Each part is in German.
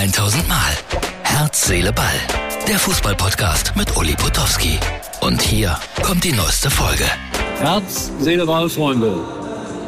1000 Mal. Herz, Seele, Ball. Der Fußballpodcast mit Uli Potowski. Und hier kommt die neueste Folge. Herz, Seele, Ball, Freunde.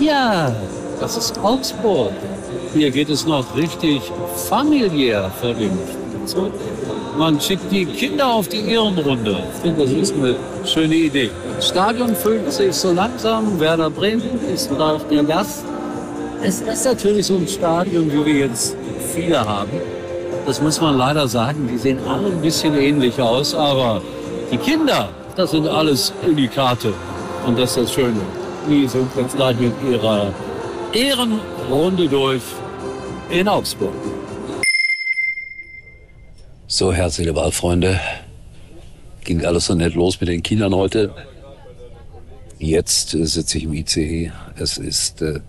Ja, das ist Augsburg. Hier geht es noch richtig familiär Spielzeug. Man schickt die Kinder auf die Ehrenrunde. Ich finde, das ist eine schöne Idee. Das Stadion füllt sich so langsam. Werder Bremen ist da der Gast. Es ist natürlich so ein Stadion, wie wir jetzt viele haben. Das muss man leider sagen. Die sehen alle ein bisschen ähnlich aus. Aber die Kinder, das sind alles Unikate. Und das ist das Schöne. Die sind jetzt gleich mit ihrer Ehrenrunde durch in Augsburg. So, herzliche Wahlfreunde. Ging alles so nett los mit den Kindern heute. Jetzt sitze ich im ICE. Es ist äh,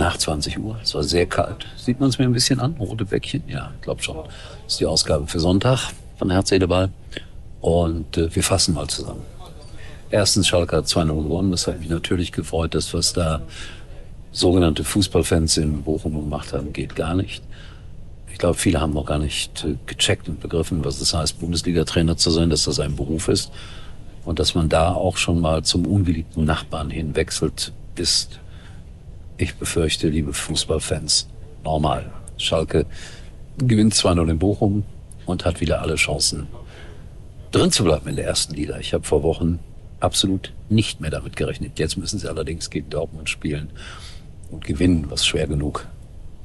nach 20 Uhr. Es war sehr kalt. Sieht man es mir ein bisschen an? Rote Bäckchen? Ja, ich glaube schon. Das ist die Ausgabe für Sonntag von Herz, Seele, Ball. Und äh, wir fassen mal zusammen. Erstens, Schalke hat 2-0 gewonnen. Das hat mich natürlich gefreut. Das, was da sogenannte Fußballfans in Bochum gemacht haben, geht gar nicht. Ich glaube, viele haben noch gar nicht äh, gecheckt und begriffen, was es heißt, Bundesliga-Trainer zu sein, dass das ein Beruf ist. Und dass man da auch schon mal zum ungeliebten Nachbarn hinwechselt, ist, ich befürchte, liebe Fußballfans, normal. Schalke gewinnt 2-0 in Bochum und hat wieder alle Chancen, drin zu bleiben in der ersten Liga. Ich habe vor Wochen absolut nicht mehr damit gerechnet. Jetzt müssen sie allerdings gegen Dortmund spielen und gewinnen, was schwer genug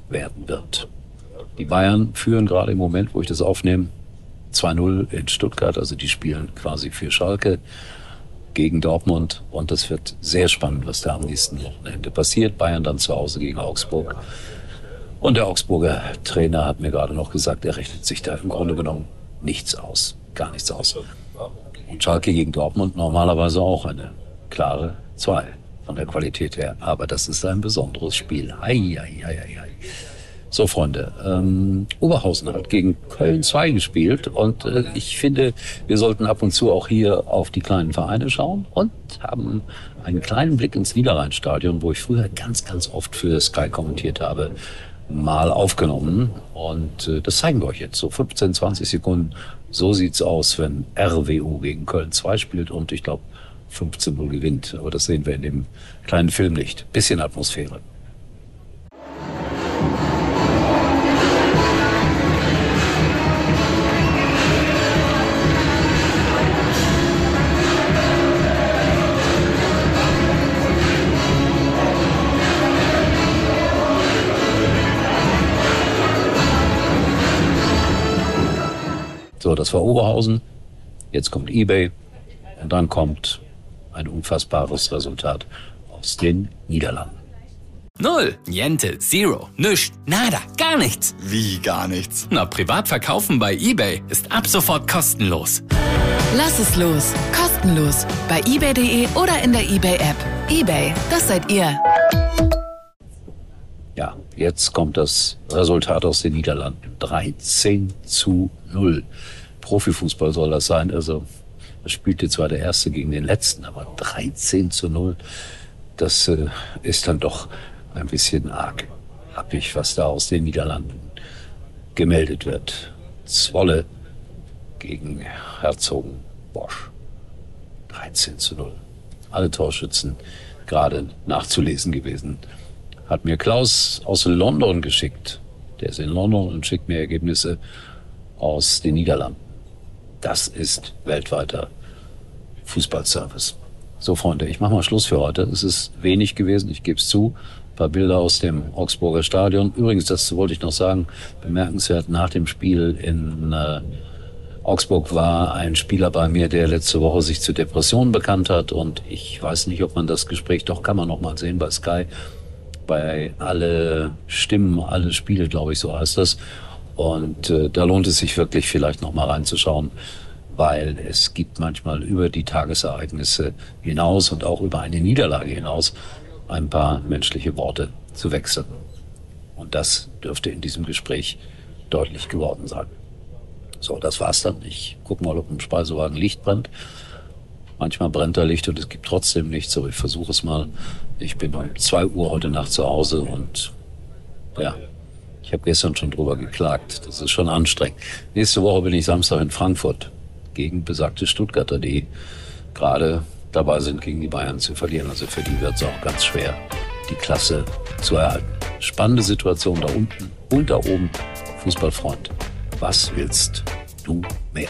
werden wird. Die Bayern führen gerade im Moment, wo ich das aufnehme, 2-0 in Stuttgart. Also die spielen quasi für Schalke gegen Dortmund. Und das wird sehr spannend, was da am nächsten Wochenende passiert. Bayern dann zu Hause gegen Augsburg. Und der Augsburger Trainer hat mir gerade noch gesagt, er rechnet sich da im Grunde genommen nichts aus. Gar nichts aus. Und Schalke gegen Dortmund normalerweise auch eine klare 2 von der Qualität her. Aber das ist ein besonderes Spiel. Hei, hei, hei, hei. So, Freunde, ähm, Oberhausen hat gegen Köln 2 gespielt und äh, ich finde, wir sollten ab und zu auch hier auf die kleinen Vereine schauen und haben einen kleinen Blick ins Niederrheinstadion, wo ich früher ganz, ganz oft für Sky kommentiert habe, mal aufgenommen. Und äh, das zeigen wir euch jetzt, so 15, 20 Sekunden. So sieht's aus, wenn RWU gegen Köln 2 spielt und ich glaube 15-0 gewinnt. Aber das sehen wir in dem kleinen Film nicht. Bisschen Atmosphäre. So, das war Oberhausen. Jetzt kommt eBay. Und dann kommt ein unfassbares Resultat aus den Niederlanden. Null, Niente, Zero, nüscht, nada, gar nichts. Wie gar nichts? Na, privat verkaufen bei eBay ist ab sofort kostenlos. Lass es los. Kostenlos. Bei eBay.de oder in der eBay-App. eBay, das seid ihr. Ja, jetzt kommt das Resultat aus den Niederlanden. 13 zu 0. Profifußball soll das sein. Also, das spielte zwar der Erste gegen den Letzten, aber 13 zu 0, das äh, ist dann doch ein bisschen arg happig, was da aus den Niederlanden gemeldet wird. Zwolle gegen Herzogen Bosch. 13 zu 0. Alle Torschützen gerade nachzulesen gewesen. Hat mir Klaus aus London geschickt. Der ist in London und schickt mir Ergebnisse aus den Niederlanden. Das ist weltweiter Fußballservice. So, Freunde, ich mache mal Schluss für heute. Es ist wenig gewesen, ich gebe es zu. Ein paar Bilder aus dem Augsburger Stadion. Übrigens, das wollte ich noch sagen, bemerkenswert nach dem Spiel in äh, Augsburg war ein Spieler bei mir, der letzte Woche sich zu Depressionen bekannt hat. Und ich weiß nicht, ob man das Gespräch, doch kann man noch mal sehen bei Sky, bei alle Stimmen, alle Spiele, glaube ich, so heißt das. Und äh, da lohnt es sich wirklich vielleicht noch mal reinzuschauen, weil es gibt manchmal über die Tagesereignisse hinaus und auch über eine Niederlage hinaus ein paar menschliche Worte zu wechseln. Und das dürfte in diesem Gespräch deutlich geworden sein. So, das war's dann. Ich guck mal, ob im Speisewagen Licht brennt. Manchmal brennt da Licht und es gibt trotzdem nichts, aber ich versuche es mal. Ich bin um zwei Uhr heute Nacht zu Hause und ja, Ich habe gestern schon drüber geklagt. Das ist schon anstrengend. Nächste Woche bin ich Samstag in Frankfurt gegen besagte Stuttgarter, die gerade dabei sind, gegen die Bayern zu verlieren. Also für die wird es auch ganz schwer, die Klasse zu erhalten. Spannende Situation da unten und da oben. Fußballfreund, was willst du mehr?